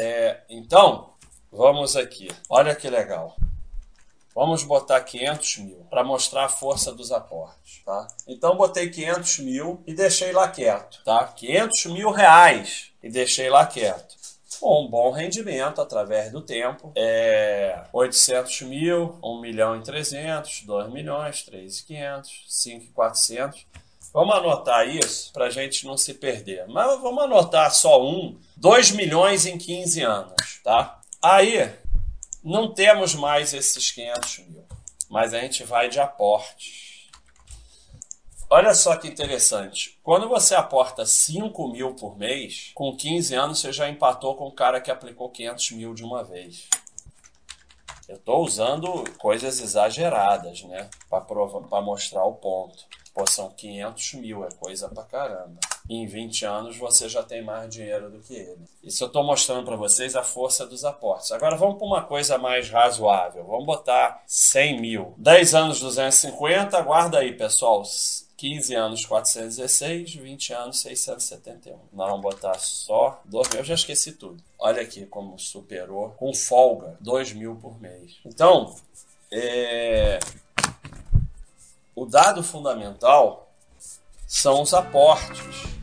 É, então, vamos aqui. Olha que legal. Vamos botar 500 mil para mostrar a força dos aportes, tá? Então botei 500 mil e deixei lá quieto, tá? 500 mil reais e deixei lá quieto. Com um bom rendimento através do tempo. É 800 mil, 1 milhão e 300, 2 milhões, 3,500, 5,400. Vamos anotar isso para a gente não se perder. Mas vamos anotar só um, 2 milhões em 15 anos, tá? Aí, não temos mais esses 500 mil, mas a gente vai de aporte. Olha só que interessante. Quando você aporta 5 mil por mês, com 15 anos você já empatou com o cara que aplicou 500 mil de uma vez. Eu estou usando coisas exageradas, né? Para mostrar o ponto. Pô, são 500 mil, é coisa pra caramba. E em 20 anos você já tem mais dinheiro do que ele. Isso eu estou mostrando para vocês a força dos aportes. Agora vamos para uma coisa mais razoável. Vamos botar 100 mil. 10 anos 250, guarda aí, pessoal. 15 anos 416, 20 anos 671. Nós vamos botar só 2 mil. Eu já esqueci tudo. Olha aqui como superou com folga 2 mil por mês. Então, é... dado fundamental são os aportes.